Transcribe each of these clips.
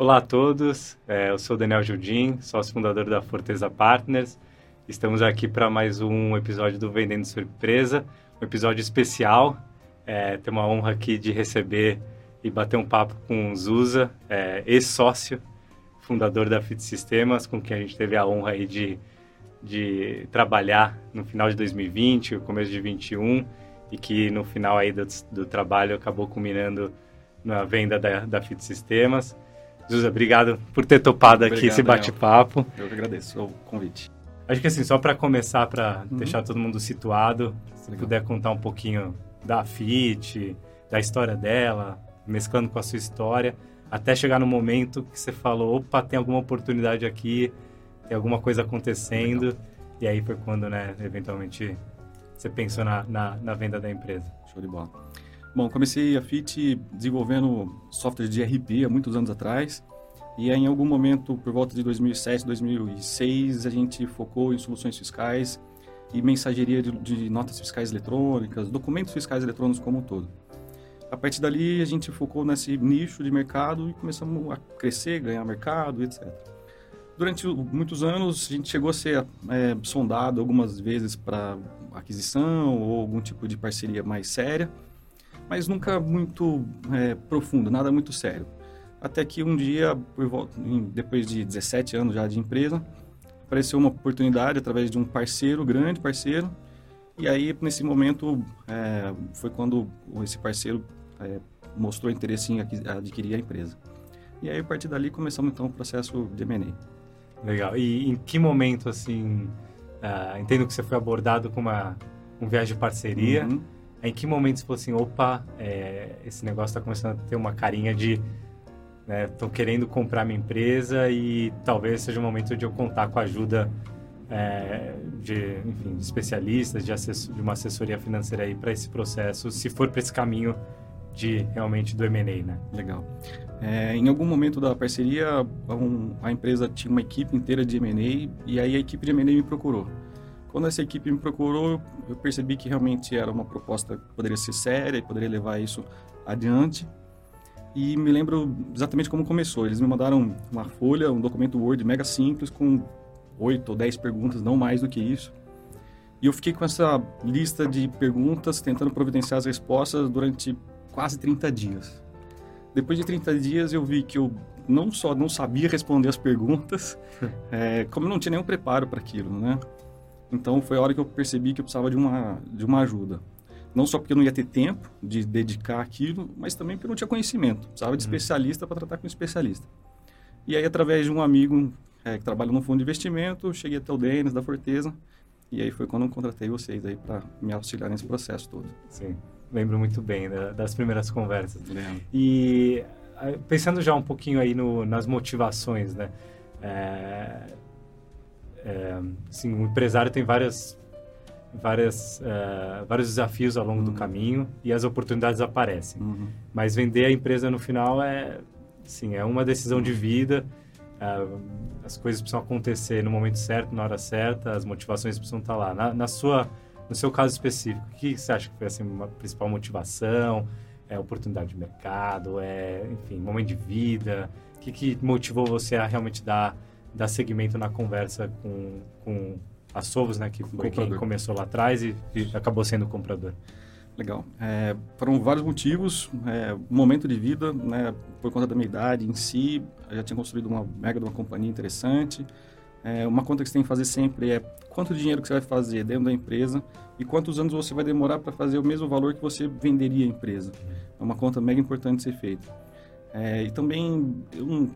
Olá a todos, é, eu sou Daniel Judim, sócio fundador da Forteza Partners. Estamos aqui para mais um episódio do Vendendo Surpresa, um episódio especial. É, tem uma honra aqui de receber e bater um papo com o Zusa, é, ex-sócio, fundador da Fit Sistemas, com quem a gente teve a honra aí de, de trabalhar no final de 2020, o começo de 2021, e que no final aí do, do trabalho acabou culminando na venda da, da Fit Sistemas. Zusa, obrigado por ter topado obrigado, aqui esse bate-papo. Eu que agradeço o convite. Acho que assim, só para começar, para uhum. deixar todo mundo situado, se Legal. puder contar um pouquinho da FIT, da história dela, mesclando com a sua história, até chegar no momento que você falou, opa, tem alguma oportunidade aqui, tem alguma coisa acontecendo, Legal. e aí foi quando, né, eventualmente, você pensou na, na, na venda da empresa. Show de bola. Bom, comecei a FIT desenvolvendo software de RP há muitos anos atrás. E aí, em algum momento, por volta de 2007, 2006, a gente focou em soluções fiscais e mensageria de, de notas fiscais eletrônicas, documentos fiscais eletrônicos como um todo. A partir dali, a gente focou nesse nicho de mercado e começamos a crescer, ganhar mercado, etc. Durante muitos anos, a gente chegou a ser é, sondado algumas vezes para aquisição ou algum tipo de parceria mais séria mas nunca muito é, profundo, nada muito sério. Até que um dia, depois de 17 anos já de empresa, apareceu uma oportunidade através de um parceiro, grande parceiro, e aí nesse momento é, foi quando esse parceiro é, mostrou interesse em adquirir a empresa. E aí a partir dali começamos então o processo de M&A. Legal. E em que momento assim, uh, entendo que você foi abordado com uma um viagem de parceria. Uhum em que momento você falou assim, opa, é, esse negócio está começando a ter uma carinha de estou né, querendo comprar minha empresa e talvez seja o momento de eu contar com a ajuda é, de, enfim, de especialistas, de, assessor, de, uma assessoria financeira aí para esse processo, se for para esse caminho de realmente do M&A, né? Legal. É, em algum momento da parceria, um, a empresa tinha uma equipe inteira de M&A e aí a equipe de M&A me procurou. Quando essa equipe me procurou, eu percebi que realmente era uma proposta que poderia ser séria e poderia levar isso adiante. E me lembro exatamente como começou. Eles me mandaram uma folha, um documento Word mega simples com oito ou dez perguntas, não mais do que isso. E eu fiquei com essa lista de perguntas, tentando providenciar as respostas durante quase 30 dias. Depois de 30 dias, eu vi que eu não só não sabia responder as perguntas, é, como eu não tinha nenhum preparo para aquilo, né? Então foi a hora que eu percebi que eu precisava de uma, de uma ajuda. Não só porque eu não ia ter tempo de dedicar aquilo, mas também porque eu não tinha conhecimento. Precisava de uhum. especialista para tratar com especialista. E aí, através de um amigo é, que trabalha no fundo de investimento, cheguei até o Denis da Forteza. E aí foi quando eu contratei vocês aí para me auxiliar nesse processo todo. Sim, lembro muito bem da, das primeiras conversas. Lembro. E pensando já um pouquinho aí no, nas motivações, né? É, é, assim, o empresário tem várias, várias, uh, vários desafios ao longo uhum. do caminho e as oportunidades aparecem. Uhum. Mas vender a empresa no final é, assim, é uma decisão de vida. Uh, as coisas precisam acontecer no momento certo, na hora certa, as motivações precisam estar lá. Na, na sua, no seu caso específico, o que você acha que foi assim, uma principal motivação? É oportunidade de mercado? É, enfim, momento de vida? O que, que motivou você a realmente dar dar seguimento na conversa com, com a Sovos, né, que foi quem começou lá atrás e, e acabou sendo comprador. Legal. É, foram vários motivos. É, momento de vida, né, por conta da minha idade em si, eu já tinha construído uma mega de uma companhia interessante. É, uma conta que você tem que fazer sempre é quanto dinheiro que você vai fazer dentro da empresa e quantos anos você vai demorar para fazer o mesmo valor que você venderia a empresa. É uma conta mega importante de ser feita. É, e também eu não,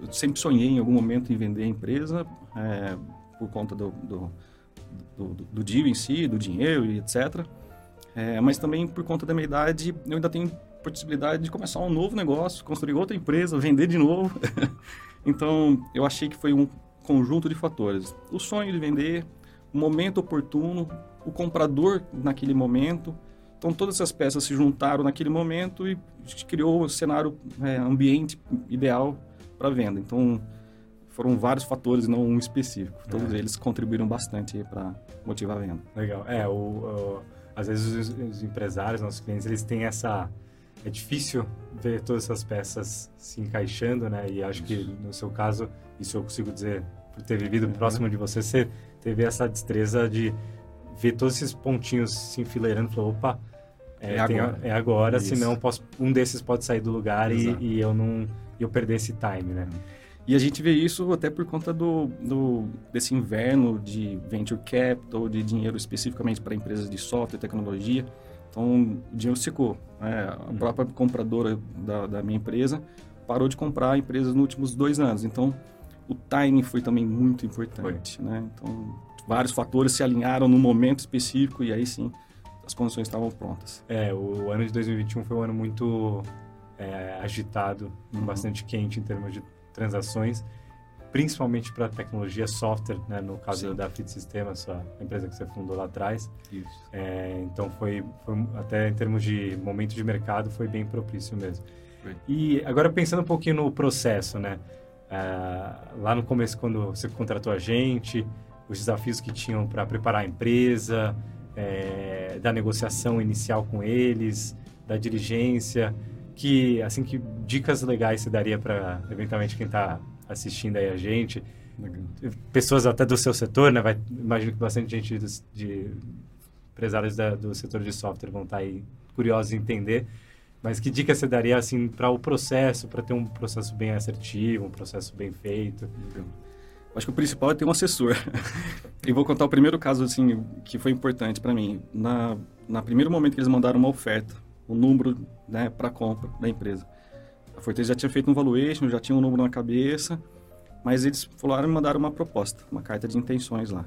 eu sempre sonhei em algum momento em vender a empresa é, por conta do, do, do, do, deal em si, do dinheiro e etc. É, mas também por conta da minha idade, eu ainda tenho possibilidade de começar um novo negócio, construir outra empresa, vender de novo. então, eu achei que foi um conjunto de fatores. O sonho de vender, o momento oportuno, o comprador naquele momento. Então, todas essas peças se juntaram naquele momento e criou o cenário, é, ambiente ideal para venda. Então, foram vários fatores, não um específico. Todos é. eles contribuíram bastante para motivar a venda. Legal. É, o, o, às vezes os, os, empresários, nossos clientes, eles têm essa é difícil ver todas essas peças se encaixando, né? E acho que no seu caso, isso eu consigo dizer por ter vivido uhum. próximo de você, você teve essa destreza de ver todos esses pontinhos se enfileirando, falou, opa, é, é agora, é agora senão posso, um desses pode sair do lugar e, e, eu não eu perder esse time, né? E a gente vê isso até por conta do, do desse inverno de venture capital, de dinheiro especificamente para empresas de software e tecnologia. Então, o dinheiro secou. Né? A uhum. própria compradora da, da minha empresa parou de comprar empresas nos últimos dois anos. Então, o timing foi também muito importante. Né? Então, vários fatores se alinharam no momento específico e aí sim as condições estavam prontas. É, o ano de 2021 foi um ano muito é, agitado, uhum. bastante quente em termos de transações, principalmente para tecnologia software, né? no caso Sim. da Fit Systems, a empresa que você fundou lá atrás. É, então foi, foi, até em termos de momento de mercado foi bem propício mesmo. Foi. E agora pensando um pouquinho no processo, né? É, lá no começo quando você contratou a gente, os desafios que tinham para preparar a empresa, é, da negociação inicial com eles, da diligência, que assim que dicas legais você daria para eventualmente quem está assistindo aí a gente, pessoas até do seu setor, né? Vai, imagino que bastante gente de, de empresários da, do setor de software vão estar tá aí curiosos em entender. Mas que dica você daria assim para o processo, para ter um processo bem assertivo, um processo bem feito? Acho que o principal é ter um assessor. e vou contar o primeiro caso assim que foi importante para mim. Na na primeiro momento que eles mandaram uma oferta, o número né, para compra da empresa. A Fortaleza já tinha feito um valuation, já tinha um número na cabeça, mas eles falaram e mandaram uma proposta, uma carta de intenções lá.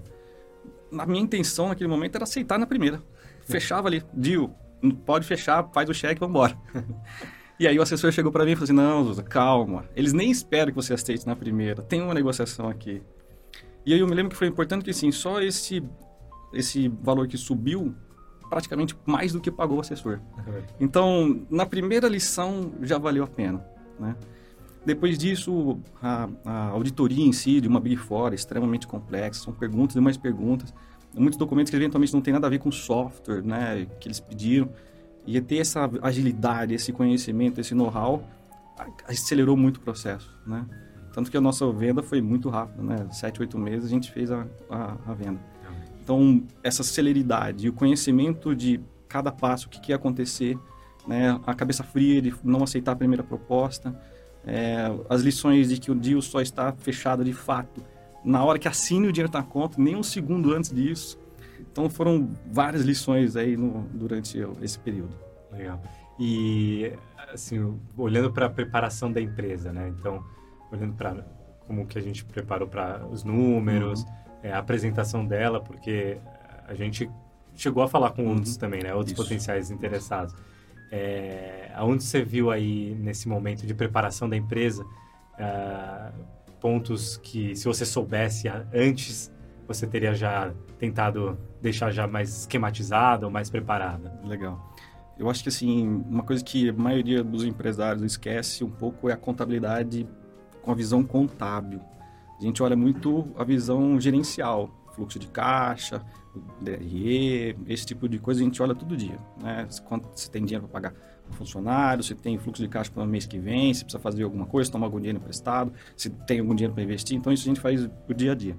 Na minha intenção naquele momento era aceitar na primeira. Fechava ali, deal, pode fechar, faz o cheque, vamos embora. e aí o assessor chegou para mim e falou assim: "Não, Zuza, calma. Eles nem esperam que você aceite na primeira. Tem uma negociação aqui". E aí eu me lembro que foi importante que assim, só esse esse valor que subiu praticamente mais do que pagou o assessor. Então, na primeira lição já valeu a pena, né? Depois disso, a, a, auditoria em si de uma Big Four é extremamente complexa, são perguntas e mais perguntas, muitos documentos que eventualmente não tem nada a ver com software, né, que eles pediram, e ter essa agilidade, esse conhecimento, esse know-how, acelerou muito o processo, né? Tanto que a nossa venda foi muito rápida, né? Sete, oito meses a gente fez a, a, a venda. Então, essa celeridade e o conhecimento de cada passo, o que, que ia acontecer, né? a cabeça fria de não aceitar a primeira proposta, é, as lições de que o deal só está fechado de fato na hora que assine o dinheiro na conta, nem um segundo antes disso. Então, foram várias lições aí no, durante esse período. Legal. E, assim, olhando para a preparação da empresa, né? Então, olhando para como que a gente preparou para os números, uhum é, a apresentação dela, porque a gente chegou a falar com outros uhum. também, né? Outros Isso. potenciais interessados. É, aonde você viu aí nesse momento de preparação da empresa uh, pontos que se você soubesse antes você teria já tentado deixar já mais esquematizada ou mais preparada? Legal. Eu acho que assim uma coisa que a maioria dos empresários esquece um pouco é a contabilidade com a visão contábil. A gente olha muito a visão gerencial, fluxo de caixa, DRE, esse tipo de coisa a gente olha todo dia. Né? Quanto você tem dinheiro para pagar funcionário, se tem fluxo de caixa para o mês que vem, se precisa fazer alguma coisa, tomar algum dinheiro emprestado, se tem algum dinheiro para investir. Então, isso a gente faz o dia a dia.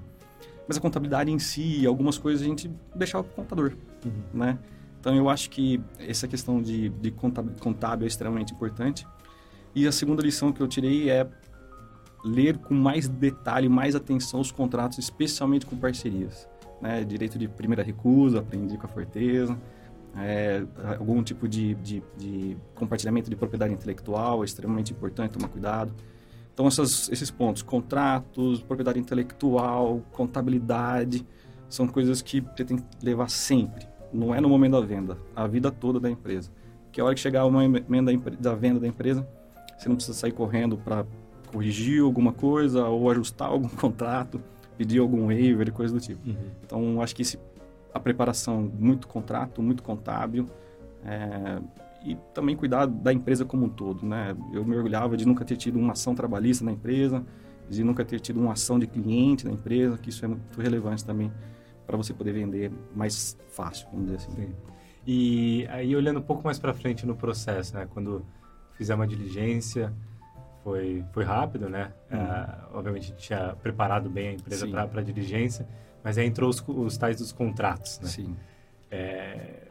Mas a contabilidade em si, algumas coisas a gente deixava para o contador, uhum. né? Então, eu acho que essa questão de, de contábil é extremamente importante. E a segunda lição que eu tirei é ler com mais detalhe, mais atenção os contratos, especialmente com parcerias. Né? Direito de primeira recusa, aprendi com a Forteza, é, algum tipo de, de, de, compartilhamento de propriedade intelectual é extremamente importante tomar cuidado. Então, essas, esses pontos, contratos, propriedade intelectual, contabilidade, são coisas que você tem que levar sempre. Não é no momento da venda, a vida toda da empresa. Que a hora que chegar uma emenda da venda da empresa, você não precisa sair correndo para corrigir alguma coisa ou ajustar algum contrato, pedir algum waiver, coisa do tipo. Uhum. Então, acho que esse, a preparação, muito contrato, muito contábil, é, e também cuidar da empresa como um todo, né? Eu me orgulhava de nunca ter tido uma ação trabalhista na empresa, de nunca ter tido uma ação de cliente na empresa, que isso é muito relevante também para você poder vender mais fácil, vamos dizer assim. Sim. E aí, olhando um pouco mais para frente no processo, né? Quando fizemos a diligência, foi, foi rápido, né? Uhum. Uh, obviamente, tinha preparado bem a empresa para a diligência, mas aí entrou os, os tais dos contratos, né? Sim. É,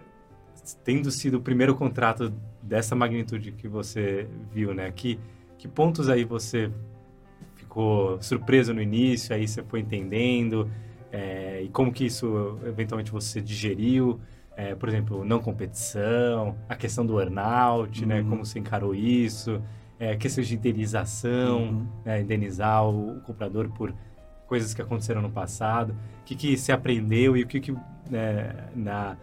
tendo sido o primeiro contrato dessa magnitude que você viu, né? Que, que pontos aí você ficou surpreso no início, aí você foi entendendo, é, e como que isso eventualmente você digeriu? É, por exemplo, não competição, a questão do earnout, né? uhum. né? Como você encarou isso, é, questões de indenização, uhum. né? indenizar o, comprador por coisas que aconteceram no passado. O que, que você aprendeu e o que, que né, na,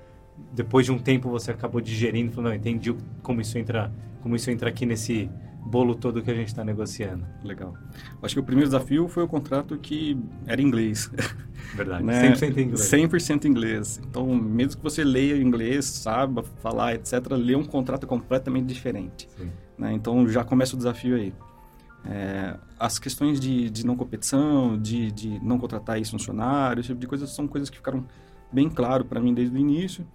depois de um tempo você acabou digerindo, falou, não, entendi como isso entra, como isso entra aqui nesse bolo todo que a gente está negociando. Legal. Acho que o primeiro desafio foi o contrato que era inglês. Verdade, né? 100% inglês. 100% inglês. Então, mesmo que você leia inglês, saiba falar, etc., ler um contrato completamente diferente. Né? Então, já começa o desafio aí. É, as questões de, de não competição, de, de não contratar ex-funcionários, esse tipo de coisas, são coisas que ficaram bem claro para mim desde o início.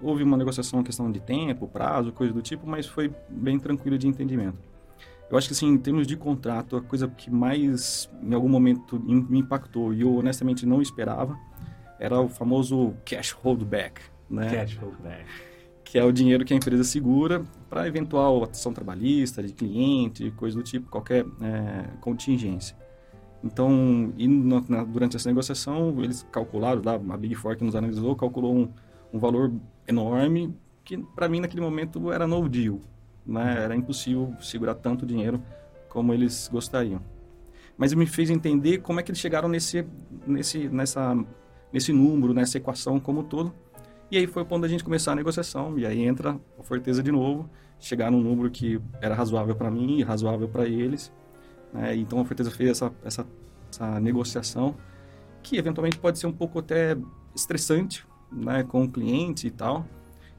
Houve uma negociação, questão de tempo, prazo, coisa do tipo, mas foi bem tranquilo de entendimento. Eu acho que, assim, em termos de contrato, a coisa que mais, em algum momento, me impactou e eu honestamente não esperava era o famoso cash holdback, né? Cash holdback. Que é o dinheiro que a empresa segura para eventual ação trabalhista, de cliente, coisa do tipo, qualquer é, contingência. Então, na, na, durante essa negociação, eles calcularam, lá, a Big Four que nos analisou, calculou um, um valor enorme que, para mim, naquele momento, era no deal né? Era impossível segurar tanto dinheiro como eles gostariam. Mas me fez entender como é que eles chegaram nesse, nesse, nessa, nesse número, nessa equação como um todo. E aí foi quando a gente começar a negociação. E aí entra a Forteza de novo, chegar num número que era razoável para mim e razoável para eles. Né? Então a Forteza fez essa, essa, essa negociação, que eventualmente pode ser um pouco até estressante né? com o cliente e tal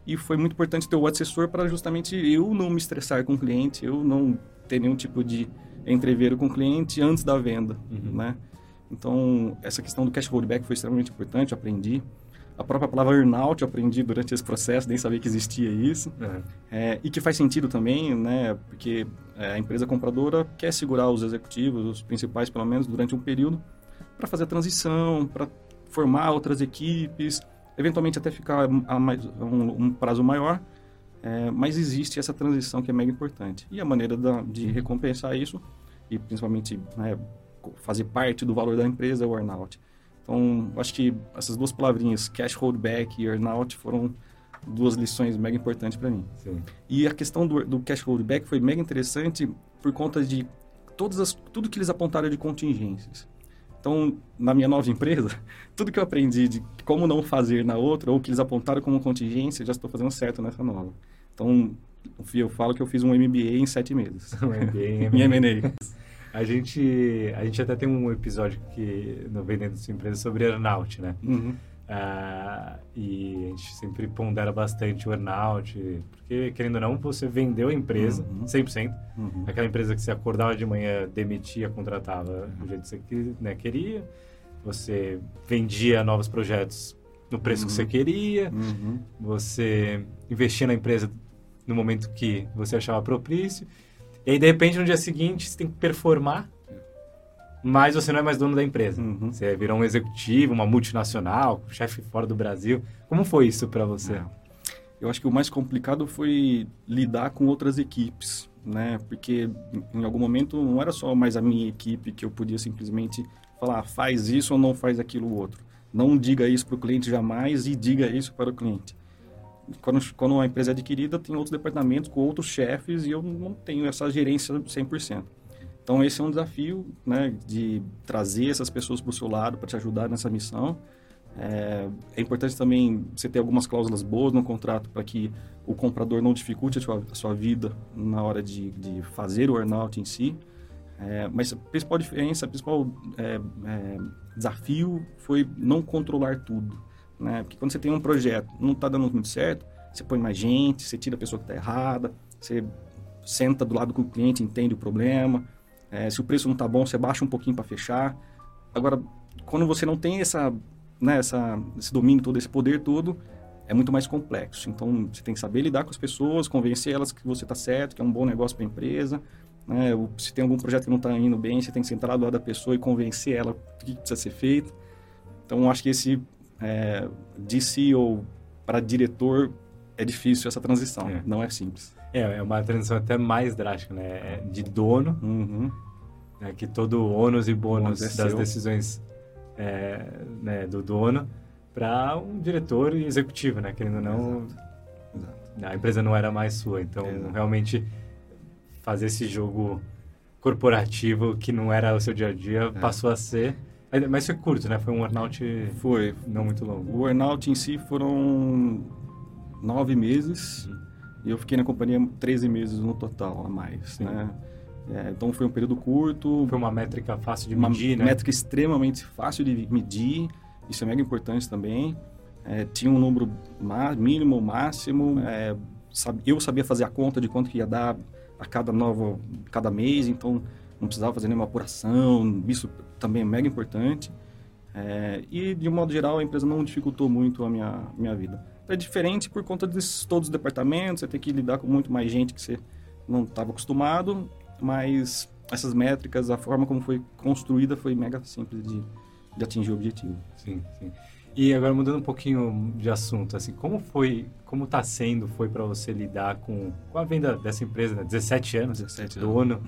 e foi muito importante ter o assessor para justamente eu não me estressar com o cliente, eu não ter nenhum tipo de entreveiro com o cliente antes da venda, uhum. né? Então, essa questão do cash holdback foi extremamente importante, eu aprendi. A própria palavra earnout eu aprendi durante esse processo, nem sabia que existia isso. Uhum. É, e que faz sentido também, né? Porque é, a empresa compradora quer segurar os executivos, os principais pelo menos, durante um período, para fazer a transição, para formar outras equipes, eventualmente até ficar a mais, um, um prazo maior, é, mas existe essa transição que é mega importante. E a maneira da, de recompensar isso, e principalmente né, fazer parte do valor da empresa, é o earnout. Então, acho que essas duas palavrinhas, cash holdback e earnout, foram duas lições mega importantes para mim. Sim. E a questão do, do cash holdback foi mega interessante por conta de todas as, tudo que eles apontaram de contingências. Então, na minha nova empresa, tudo que eu aprendi de como não fazer na outra, ou que eles apontaram como contingência, já estou fazendo certo nessa nova. Então, eu falo que eu fiz um MBA em sete meses. Um MBA em M&A. A gente, a gente até tem um episódio que no Vendendo Sua Empresa sobre earnout, né? Uhum. Uh, e a gente sempre pondera bastante o earnout, porque, querendo ou não, você vendeu a empresa uhum. 100%. Uhum. Aquela empresa que você acordava de manhã, demitia, contratava do jeito que você né, queria. Você vendia novos projetos no preço que você uhum. queria. Uhum. Você investia na empresa no momento que você achava propício. E aí, de repente, no dia seguinte, você tem que performar mas você não é mais dono da empresa. Uhum. Você virou um executivo, uma multinacional, chefe fora do Brasil. Como foi isso para você? É. Eu acho que o mais complicado foi lidar com outras equipes, né? Porque em algum momento não era só mais a minha equipe que eu podia simplesmente falar, ah, faz isso ou não faz aquilo outro. Não diga isso para o cliente jamais e diga isso para o cliente. Quando, quando uma empresa é adquirida, tem outros departamentos com outros chefes e eu não tenho essa gerência 100%. Então esse é um desafio, né, de trazer essas pessoas para o seu lado para te ajudar nessa missão. É, é, importante também você ter algumas cláusulas boas no contrato para que o comprador não dificulte a sua, a sua vida na hora de, de, fazer o earnout em si. É, mas a principal diferença, o principal é, é, desafio foi não controlar tudo. Né? Porque quando você tem um projeto não está dando muito certo, você põe mais gente, você tira a pessoa que está errada, você senta do lado com o cliente, entende o problema, é, se o preço não está bom, você baixa um pouquinho para fechar. Agora, quando você não tem essa, né, essa, esse domínio todo, esse poder todo, é muito mais complexo. Então, você tem que saber lidar com as pessoas, convencer elas que você está certo, que é um bom negócio para a empresa. Né? Se tem algum projeto que não está indo bem, você tem que sentar do lado da pessoa e convencer ela do que precisa ser feito. Então, acho que esse é, de CEO para diretor é difícil essa transição, é. não é simples. É, é uma transição até mais drástica, né? É de dono, uhum. né? que todo ônus e bônus é das decisões é, né, do dono para um diretor e executivo, né? Querendo ou não, Exato. Exato. a empresa não era mais sua. Então, Exato. realmente, fazer esse jogo corporativo que não era o seu dia a dia é. passou a ser. Mas foi curto, né? Foi um earnout foi não muito longo. O earnout em si foram nove meses uhum. E eu fiquei na companhia 13 meses no total a mais, Sim. né? É, então foi um período curto. Foi uma métrica fácil de medir, uma né? métrica extremamente fácil de medir isso é mega importante também. É, tinha um número mínimo, máximo. É, eu sabia fazer a conta de quanto que ia dar a cada novo, cada mês, então não precisava fazer nenhuma apuração. Isso também é mega importante. É, e de um modo geral a empresa não dificultou muito a minha minha vida. É diferente por conta de todos os departamentos. Você tem que lidar com muito mais gente que você não estava acostumado, mas essas métricas, a forma como foi construída foi mega simples de, de atingir o objetivo. Sim, sim. E agora mudando um pouquinho de assunto, assim, como foi, como está sendo, foi para você lidar com, com a venda dessa empresa, né? 17 anos, 17 dono,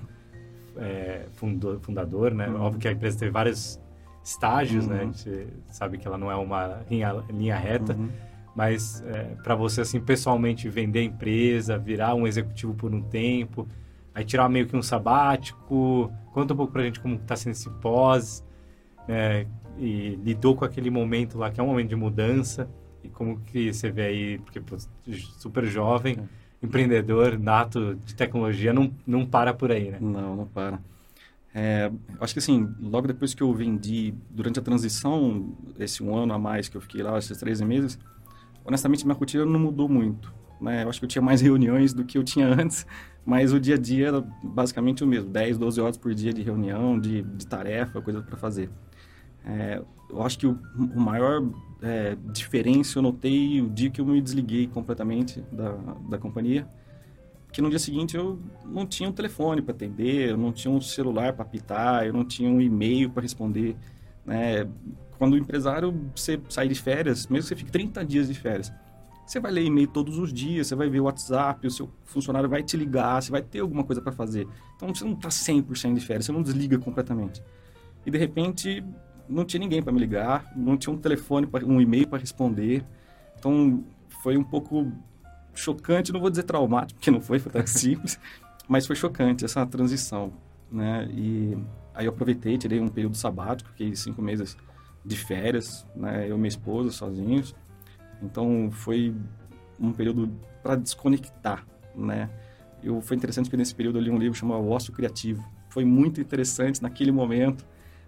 é, fundador, fundador, né? Uhum. Óbvio que a empresa teve vários estágios, né? uhum. né? A gente sabe que ela não é uma linha, linha reta, uhum. Mas é, para você, assim, pessoalmente vender a empresa, virar um executivo por um tempo, aí tirar meio que um sabático, conta um pouco para a gente como está sendo esse pós, é, e lidou com aquele momento lá, que é um momento de mudança, e como que você vê aí, porque pô, super jovem, é. empreendedor, nato de tecnologia, não, não para por aí, né? Não, não para. É, acho que assim, logo depois que eu vendi, durante a transição, esse um ano a mais que eu fiquei lá, esses 13 meses, honestamente minha rotina não mudou muito. Né? Eu acho que eu tinha mais reuniões do que eu tinha antes, mas o dia a dia era basicamente o mesmo, 10, 12 horas por dia de reunião, de, de tarefa, coisa para fazer. É, eu acho que o, o maior é, diferença eu notei o dia que eu me desliguei completamente da, da companhia, que no dia seguinte eu não tinha um telefone para atender, eu não tinha um celular para apitar, eu não tinha um e-mail para responder. Né? Quando o empresário, você sai de férias, mesmo que você fique 30 dias de férias, você vai ler e-mail todos os dias, você vai ver o WhatsApp, o seu funcionário vai te ligar, você vai ter alguma coisa para fazer. Então você não está 100% de férias, você não desliga completamente. E de repente não tinha ninguém para me ligar, não tinha um telefone, pra, um e-mail para responder. Então, foi um pouco chocante, não vou dizer traumático, porque não foi, foi tão simples, mas foi chocante essa transição, né? E aí eu aproveitei, tirei um período sabático, fiquei cinco meses de férias, né? Eu e minha esposa sozinhos. Então, foi um período para desconectar, né? Eu, foi interessante porque nesse período eu li um livro chamado Ócio Criativo. Foi muito interessante naquele momento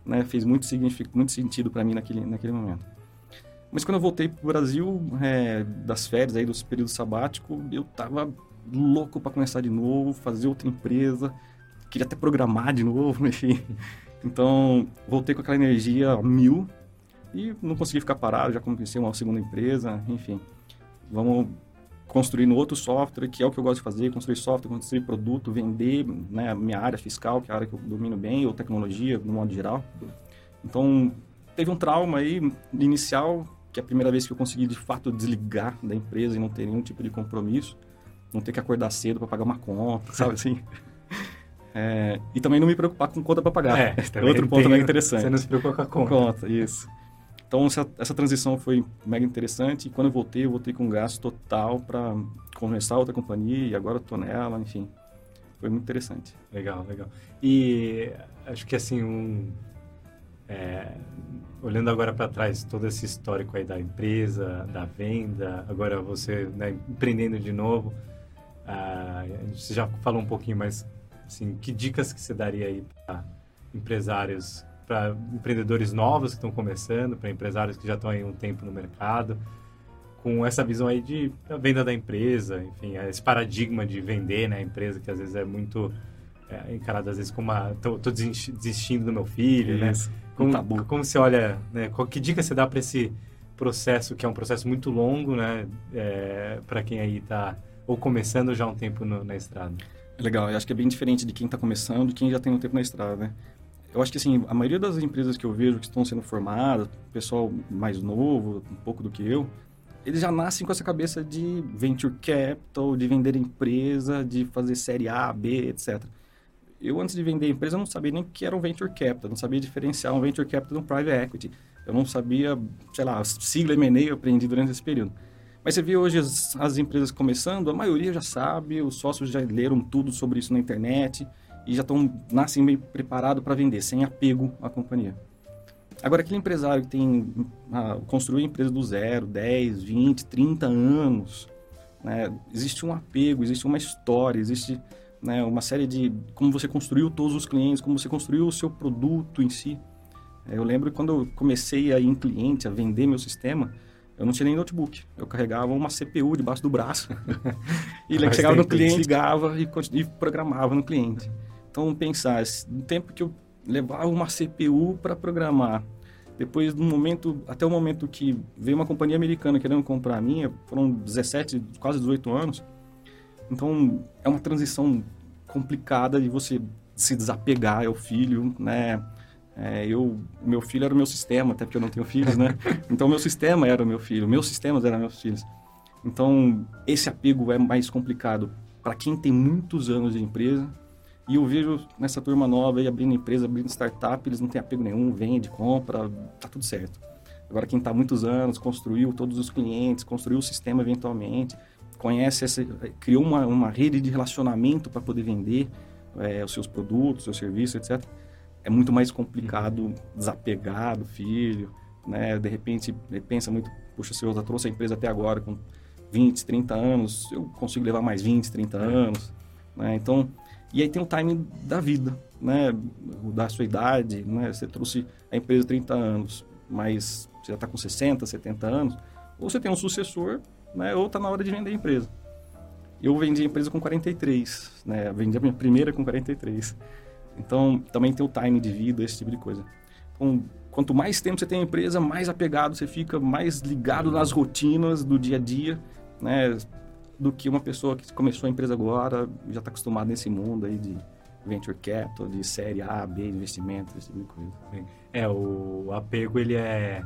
né, fez muito, muito sentido para mim naquele, naquele momento. Mas quando eu voltei para o Brasil, é, das férias, aí, dos períodos sabático, eu tava louco para começar de novo, fazer outra empresa, queria até programar de novo, enfim. Então, voltei com aquela energia mil e não consegui ficar parado, já comecei uma segunda empresa, enfim. Vamos construindo outro software, que é o que eu gosto de fazer, construir software, construir produto, vender, né, minha área fiscal, que é a área que eu domino bem, ou tecnologia, no modo geral. Então, teve um trauma aí inicial, que é a primeira vez que eu consegui, de fato, desligar da empresa e não ter nenhum tipo de compromisso, não ter que acordar cedo para pagar uma conta, sabe assim? É, e também não me preocupar com conta para pagar. É, Outro ponto mega interessante. Você não se preocupa com a conta. conta isso. Então, essa, essa, transição foi mega interessante. E quando eu voltei, eu voltei com gasto total para começar outra companhia. E agora estou nela, enfim. Foi muito interessante. Legal, legal. E acho que, assim, um, é, olhando agora para trás, todo esse histórico aí da empresa, da venda, agora você né, empreendendo de novo, ah, você já falou um pouquinho, mas assim, que dicas que você daria aí para empresários para empreendedores novos que estão começando, para empresários que já estão aí um tempo no mercado, com essa visão aí de venda da empresa, enfim, esse paradigma de vender né, a empresa, que às vezes é muito é, encarado às vezes como uma, tô, tô desistindo do meu filho, né? Isso, né? Como, tabu. como você olha, né? Qual, que dica você dá para esse processo que é um processo muito longo, né? É, para quem aí está ou começando já um tempo no, na estrada. Legal, eu acho que é bem diferente de quem está começando e quem já tem um tempo na estrada, né? Eu acho que assim, a maioria das empresas que eu vejo que estão sendo formadas, pessoal mais novo, um pouco do que eu, eles já nascem com essa cabeça de venture capital, de vender empresa, de fazer série A, B, etc. Eu, antes de vender empresa, não sabia nem o que era um venture capital, não sabia diferenciar um venture capital de um private equity. Eu não sabia, sei lá, sigla M&A eu aprendi durante esse período. Mas você vê hoje as, as, empresas começando, a maioria já sabe, os sócios já leram tudo sobre isso na internet e já estão, nascem bem preparados para vender, sem apego à companhia. Agora, aquele empresário que tem ah, construiu a empresa do zero, 10, 20, 30 anos, né, existe um apego, existe uma história, existe né, uma série de como você construiu todos os clientes, como você construiu o seu produto em si. Eu lembro quando eu comecei a ir em cliente, a vender meu sistema, eu não tinha nem notebook. Eu carregava uma CPU debaixo do braço. e chegava no cliente, ligava e, e, programava no cliente. Então, pensar, no tempo que eu levava uma CPU para programar, depois do momento, até o momento que veio uma companhia americana querendo comprar a minha, foram 17, quase 18 anos. Então, é uma transição complicada de você se desapegar ao filho, né? É, eu, meu filho era o meu sistema, até porque eu não tenho filhos, né? Então, meu sistema era o meu filho, meus sistemas eram meus filhos. Então, esse apego é mais complicado para quem tem muitos anos de empresa. E eu vejo nessa turma nova aí abrindo empresa, abrindo startup, eles não têm apego nenhum, vende, compra, tá tudo certo. Agora, quem está muitos anos, construiu todos os clientes, construiu o sistema eventualmente, conhece, essa, criou uma, uma rede de relacionamento para poder vender é, os seus produtos, seus serviços, etc é muito mais complicado uhum. desapegar do filho, né? De repente, ele pensa muito, puxa, se eu já trouxe a empresa até agora com 20, 30 anos, eu consigo levar mais 20, 30 anos, né? Então, e aí tem o timing da vida, né? Da sua idade, né? Você trouxe a empresa 30 anos, mas você já está com 60, 70 anos, ou você tem um sucessor, né? Ou está na hora de vender a empresa. Eu vendi a empresa com 43, né? Vendi a minha primeira com 43. Então, também tem o time de vida, esse tipo de coisa. Então, quanto mais tempo você tem a empresa, mais apegado você fica, mais ligado nas rotinas do dia a dia, né? Do que uma pessoa que começou a empresa agora, já está acostumada nesse mundo aí de venture capital, de série A, B, investimento, esse tipo de coisa. É, o apego, ele é...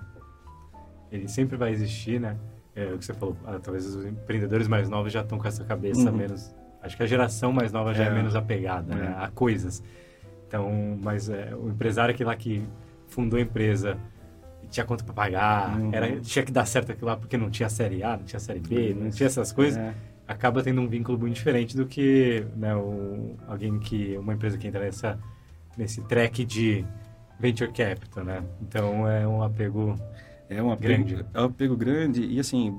Ele sempre vai existir, né? É o que você falou, ah, talvez os empreendedores mais novos já estão com essa cabeça uhum. menos... Acho que a geração mais nova já é, é menos apegada né? é. Né? a coisas. Então, mas é, o empresário que lá que fundou a empresa tinha conta para pagar, uhum. era, tinha que dar certo aquilo lá porque não tinha série A, não tinha série B, não tinha essas coisas, é. acaba tendo um vínculo muito diferente do que né, o, alguém que, uma empresa que entra nessa, nesse track de venture capital, né? Então é um apego é um apego, grande. É um apego grande e assim,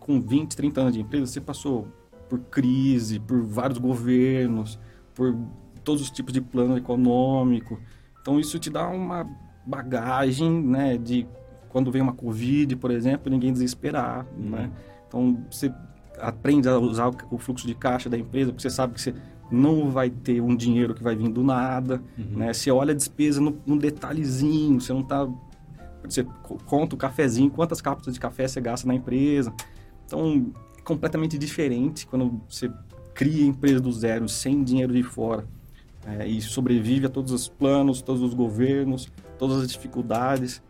com 20, 30 anos de empresa, você passou por crise, por vários governos, por todos os tipos de plano econômico. Então isso te dá uma bagagem, né, de quando vem uma Covid, por exemplo, ninguém desesperar, uhum. né? Então você aprende a usar o fluxo de caixa da empresa, porque você sabe que você não vai ter um dinheiro que vai vir do nada, uhum. né? Você olha a despesa no, detalhezinho, você não está você conta o cafezinho, quantas cápsulas de café você gasta na empresa. Então, é completamente diferente quando você cria a empresa do zero, sem dinheiro de fora é, e sobrevive a todos os planos, todos os governos, todas as dificuldades.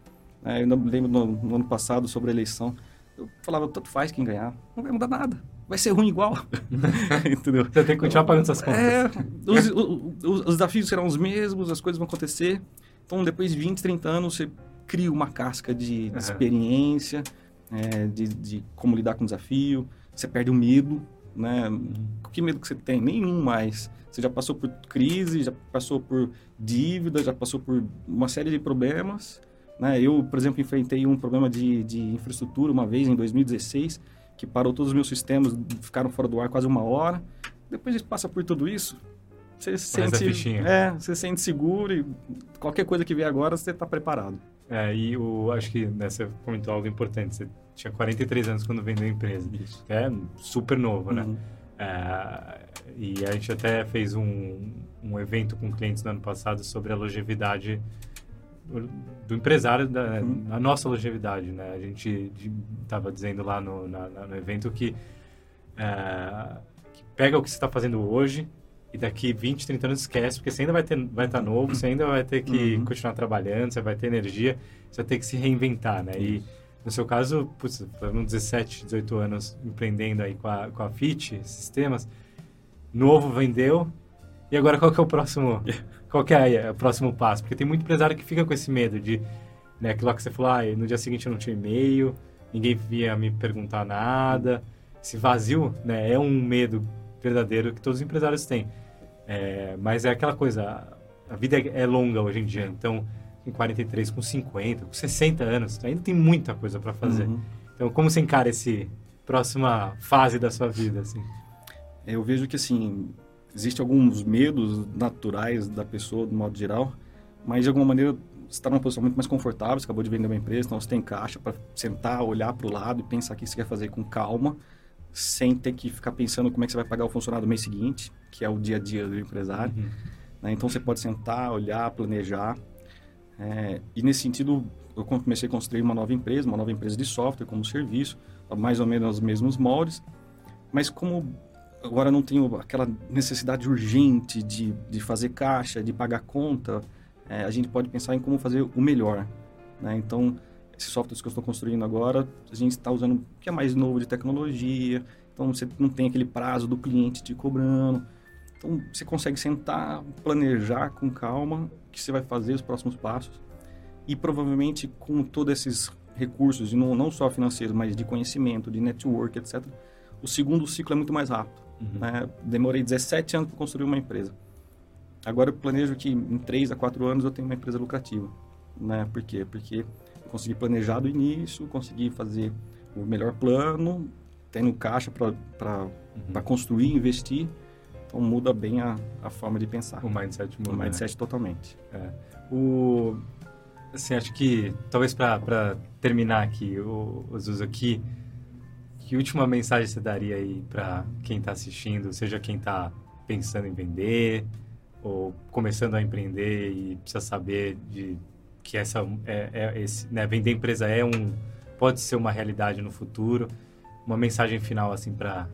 É, eu lembro no, no, ano passado sobre a eleição, eu falava, tanto faz quem ganhar, não vai mudar nada, vai ser ruim igual. Entendeu? Você tem que continuar pagando essas contas. É, os, os, os, desafios serão os mesmos, as coisas vão acontecer. Então, depois de 20, 30 anos, você cria uma casca de, de experiência, é, de, de como lidar com o desafio, você perde o medo, né? Uhum. Que medo que você tem? Nenhum mais. Você já passou por crise, já passou por dívida, já passou por uma série de problemas. Né? Eu, por exemplo, enfrentei um problema de, de infraestrutura uma vez em 2016, que parou todos os meus sistemas, ficaram fora do ar quase uma hora. Depois de passa por tudo isso, você se sente, é, você sente seguro e qualquer coisa que vier agora, você está preparado. É, e o, acho que né, você comentou algo importante. Você tinha 43 anos quando vendeu a empresa. Isso. É super novo, né? uhum. É, e a gente até fez um, um evento com clientes no ano passado sobre a longevidade do empresário da, uhum. na nossa longevidade, né? A gente estava dizendo lá no, na, no evento que, é, que, pega o que você está fazendo hoje e daqui 20, 30 anos esquece, porque você ainda vai, ter, vai estar tá novo, você ainda vai ter que uhum. continuar trabalhando, você vai ter energia, você vai ter que se reinventar, né? E no seu caso, putz, foram 17, 18 anos empreendendo aí com a, com a FIT, sistemas, novo vendeu, e agora qual que é o próximo, qual que é o próximo passo? Porque tem muito empresário que fica com esse medo de, né, aquilo que você falou, ah, no dia seguinte eu não tinha e-mail, ninguém via me perguntar nada, esse vazio, né, é um medo verdadeiro que todos os empresários têm. É, mas é aquela coisa, a vida é longa hoje em dia, então com 43, com 50, com 60 anos, ainda tem muita coisa para fazer. Uhum. Então, como você encara esse próxima fase da sua vida, assim? Eu vejo que, assim, existem alguns medos naturais da pessoa, do modo geral, mas, de alguma maneira, você está numa posição muito mais confortável, você acabou de vender uma empresa, então você tem caixa para sentar, olhar para o lado e pensar o que você quer fazer com calma, sem ter que ficar pensando como é que você vai pagar o funcionário do mês seguinte, que é o dia a dia do empresário. Uhum. Né? Então, você pode sentar, olhar, planejar, é, e nesse sentido, eu comecei a construir uma nova empresa, uma nova empresa de software como serviço, mais ou menos os mesmos moldes, mas como agora não tenho aquela necessidade urgente de, de fazer caixa, de pagar conta, é, a gente pode pensar em como fazer o melhor. Né? Então, esses softwares que eu estou construindo agora, a gente está usando o que é mais novo de tecnologia, então você não tem aquele prazo do cliente te cobrando, então, você consegue sentar, planejar com calma o que você vai fazer, os próximos passos. E provavelmente com todos esses recursos, e não, não só financeiros, mas de conhecimento, de network, etc., o segundo ciclo é muito mais rápido. Uhum. Né? Demorei 17 anos para construir uma empresa. Agora eu planejo que em 3 a 4 anos eu tenho uma empresa lucrativa. Né? Por quê? Porque eu consegui planejar do início, consegui fazer o melhor plano, tendo caixa para uhum. construir, investir então muda bem a, a forma de pensar. O mindset muda. O mindset né? totalmente. É. O, assim, acho que talvez para terminar aqui, o, o aqui, que última mensagem você daria aí para quem está assistindo, seja quem está pensando em vender ou começando a empreender e precisa saber de que essa é, é esse, né, vender empresa é um pode ser uma realidade no futuro. Uma mensagem final assim para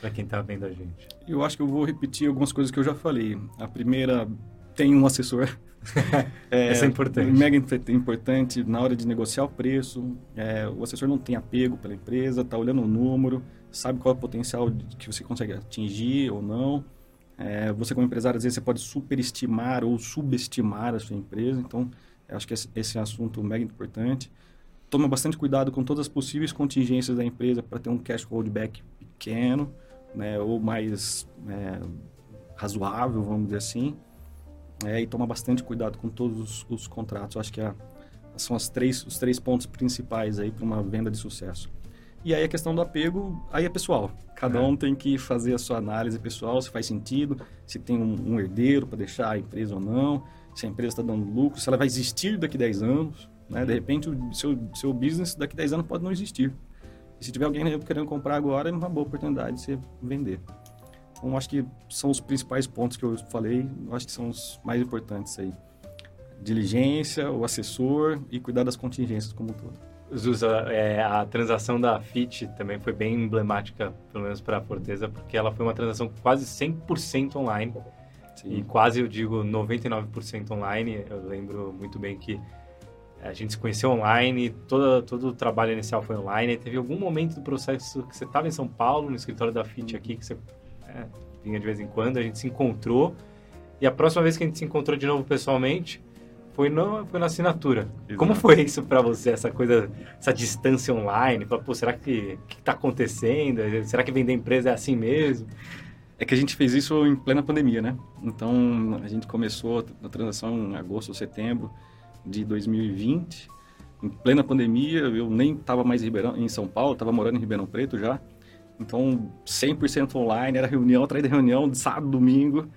para quem está vendo a gente? Eu acho que eu vou repetir algumas coisas que eu já falei. A primeira, tem um assessor. é, Essa é importante. Mega importante na hora de negociar o preço. É, o assessor não tem apego pela empresa, está olhando o número, sabe qual é o potencial que você consegue atingir ou não. É, você como empresário, às vezes, você pode superestimar ou subestimar a sua empresa. Então, acho que esse, esse é um assunto mega importante. Toma bastante cuidado com todas as possíveis contingências da empresa para ter um cash holdback pequeno né, ou mais é, razoável, vamos dizer assim, é, e toma bastante cuidado com todos os, os contratos. Eu acho que são as três, os três pontos principais aí para uma venda de sucesso. E aí a questão do apego, aí é pessoal. Cada é. um tem que fazer a sua análise pessoal, se faz sentido, se tem um, um herdeiro para deixar a empresa ou não, se a empresa está dando lucro, se ela vai existir daqui a 10 anos. Né? De repente, o seu, seu business daqui a 10 anos pode não existir. E se tiver alguém querendo comprar agora, é uma boa oportunidade de você vender. Então, acho que são os principais pontos que eu falei, acho que são os mais importantes aí. Diligência, o assessor e cuidar das contingências como um todo. Zusa, é, a transação da FIT também foi bem emblemática, pelo menos para a Forteza, porque ela foi uma transação quase 100% online. Sim. E quase, eu digo, 99% online. Eu lembro muito bem que a gente se conheceu online, todo, todo o trabalho inicial foi online. Teve algum momento do processo que você estava em São Paulo, no escritório da FIT aqui, que você é, vinha de vez em quando, a gente se encontrou. E a próxima vez que a gente se encontrou de novo pessoalmente foi, no, foi na assinatura. Exato. Como foi isso para você, essa coisa, essa distância online? Fala, Pô, será que que está acontecendo? Será que vender empresa é assim mesmo? É que a gente fez isso em plena pandemia, né? Então, a gente começou a transação em agosto ou setembro de 2020, em plena pandemia, eu nem estava mais em, Ribeirão, em São Paulo, estava morando em Ribeirão Preto já. Então, 100% online, era reunião atrás de reunião, de sábado, domingo.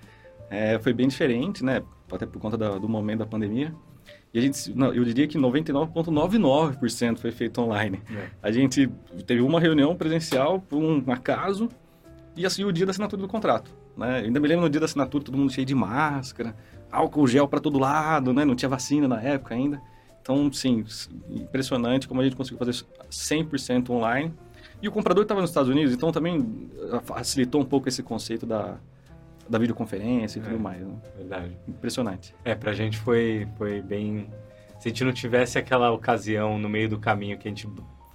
É, foi bem diferente, né? Até por conta da, do momento da pandemia. E a gente, não, eu diria que 99,99% foi feito online. É. A gente teve uma reunião presencial por um acaso e assim o dia da assinatura do contrato. Né? Eu ainda me lembro no dia da assinatura, todo mundo cheio de máscara, álcool gel para todo lado, né? Não tinha vacina na época ainda. Então, sim, impressionante como a gente conseguiu fazer 100% online. E o comprador estava nos Estados Unidos, então também ah, facilitou um pouco esse conceito da, da videoconferência e é, tudo mais. Né? Verdade. Impressionante. É, pra gente foi, foi bem... Se a gente não tivesse aquela ocasião no meio do caminho que a gente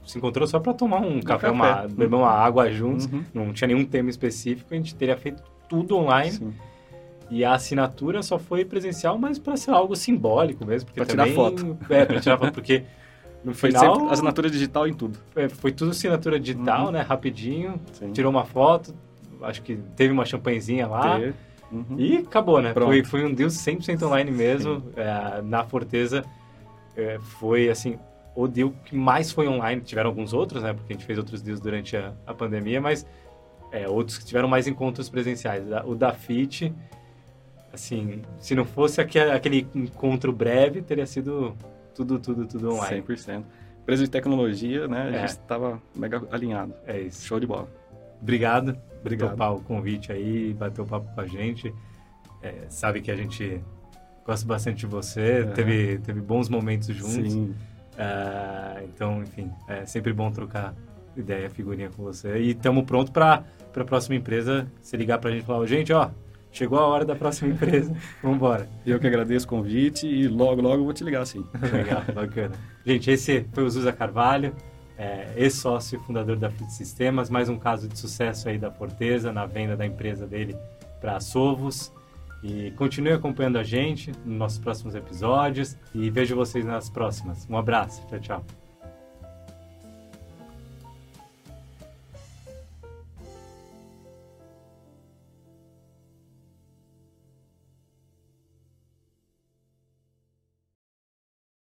se encontrou só para tomar um, café, café, uma, beber uma água juntos, uhum. não tinha nenhum tema específico, a gente teria feito tudo online. Sim. E a assinatura só foi presencial, mas para ser algo simbólico mesmo. Para tirar foto. É, para tirar foto, porque no foi final... assinatura digital em tudo. É, foi tudo assinatura digital, uhum. né? Rapidinho. Sim. Tirou uma foto, acho que teve uma champanhezinha lá. Uhum. E acabou, né? Foi, foi um deal 100% online mesmo. É, na Forteza é, foi, assim, o deal que mais foi online. Tiveram alguns outros, né? Porque a gente fez outros deals durante a, a pandemia, mas é, outros que tiveram mais encontros presenciais. O da FIT, assim, se não fosse aquele, encontro breve, teria sido tudo, tudo, tudo online. 100%. Empresa de tecnologia, né? A é. gente estava mega alinhado. É isso. Show de bola. Obrigado. Obrigado. Topar o convite aí, bater o papo com a gente. É, sabe que a gente gosta bastante de você, é. teve, teve bons momentos juntos. Sim. Uh, então, enfim, é sempre bom trocar ideia, figurinha com você. E estamos pronto para a próxima empresa se ligar para a gente e falar: gente, ó, chegou a hora da próxima empresa, vamos embora. Eu que agradeço o convite e logo, logo vou te ligar sim. Legal, bacana. Gente, esse foi o Zusa Carvalho, é, ex-sócio fundador da Fleet Sistemas, mais um caso de sucesso aí da Forteza na venda da empresa dele para a Sovos. E continue acompanhando a gente nos nossos próximos episódios e vejo vocês nas próximas. Um abraço. Tchau, tchau.